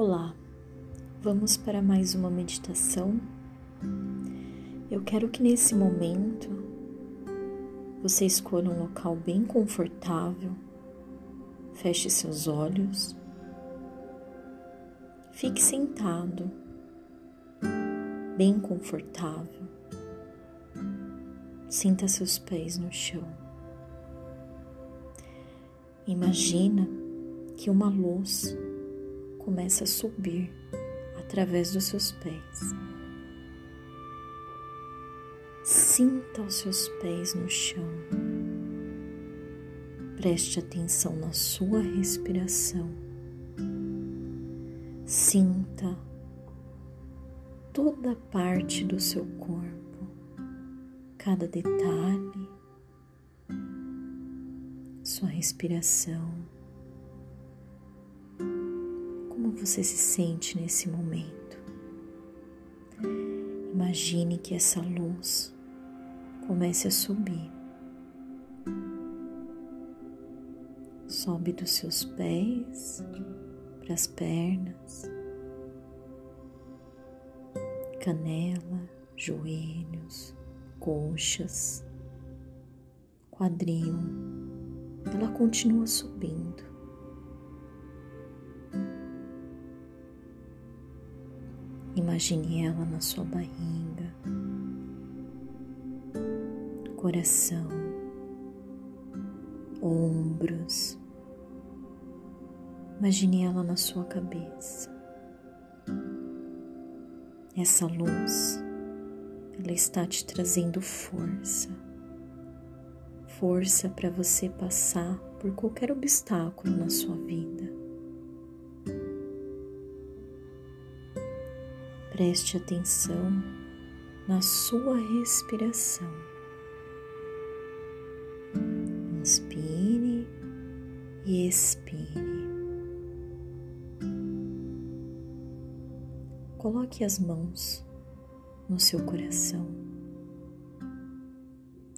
Olá, vamos para mais uma meditação. Eu quero que nesse momento você escolha um local bem confortável, feche seus olhos, fique sentado, bem confortável, sinta seus pés no chão. Imagina que uma luz começa a subir através dos seus pés. Sinta os seus pés no chão. Preste atenção na sua respiração. Sinta toda parte do seu corpo, cada detalhe, sua respiração você se sente nesse momento. Imagine que essa luz comece a subir. Sobe dos seus pés para as pernas, canela, joelhos, coxas, quadril. Ela continua subindo. Imagine ela na sua barriga, coração, ombros. Imagine ela na sua cabeça. Essa luz, ela está te trazendo força. Força para você passar por qualquer obstáculo na sua vida. Preste atenção na sua respiração. Inspire e expire. Coloque as mãos no seu coração.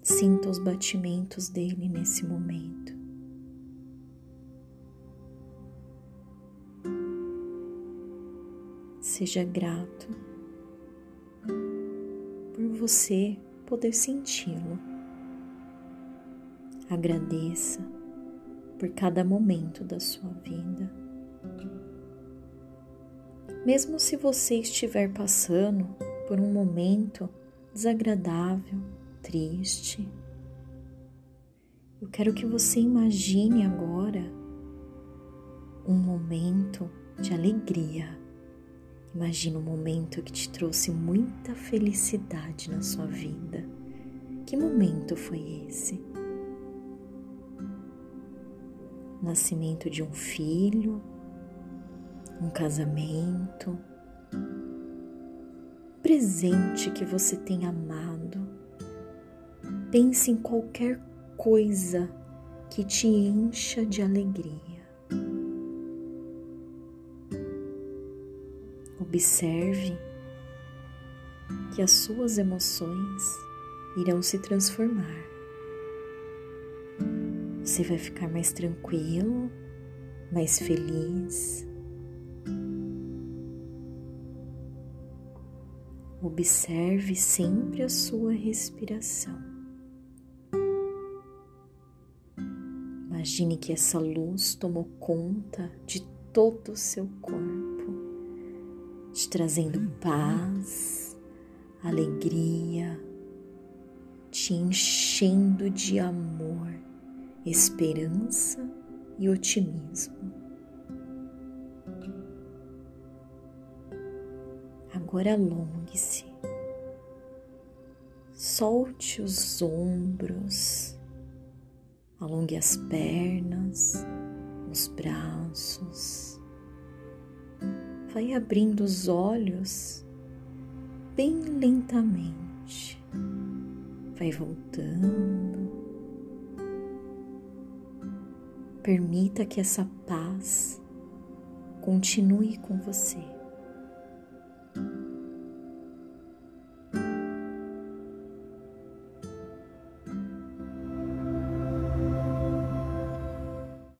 Sinta os batimentos dele nesse momento. Seja grato por você poder senti-lo. Agradeça por cada momento da sua vida. Mesmo se você estiver passando por um momento desagradável, triste, eu quero que você imagine agora um momento de alegria Imagina um momento que te trouxe muita felicidade na sua vida. Que momento foi esse? Nascimento de um filho, um casamento, presente que você tem amado. Pense em qualquer coisa que te encha de alegria. Observe que as suas emoções irão se transformar. Você vai ficar mais tranquilo, mais feliz. Observe sempre a sua respiração. Imagine que essa luz tomou conta de todo o seu corpo te trazendo paz, alegria, te enchendo de amor, esperança e otimismo. Agora alongue-se, solte os ombros, alongue as pernas, os braços vai abrindo os olhos bem lentamente, vai voltando. Permita que essa paz continue com você.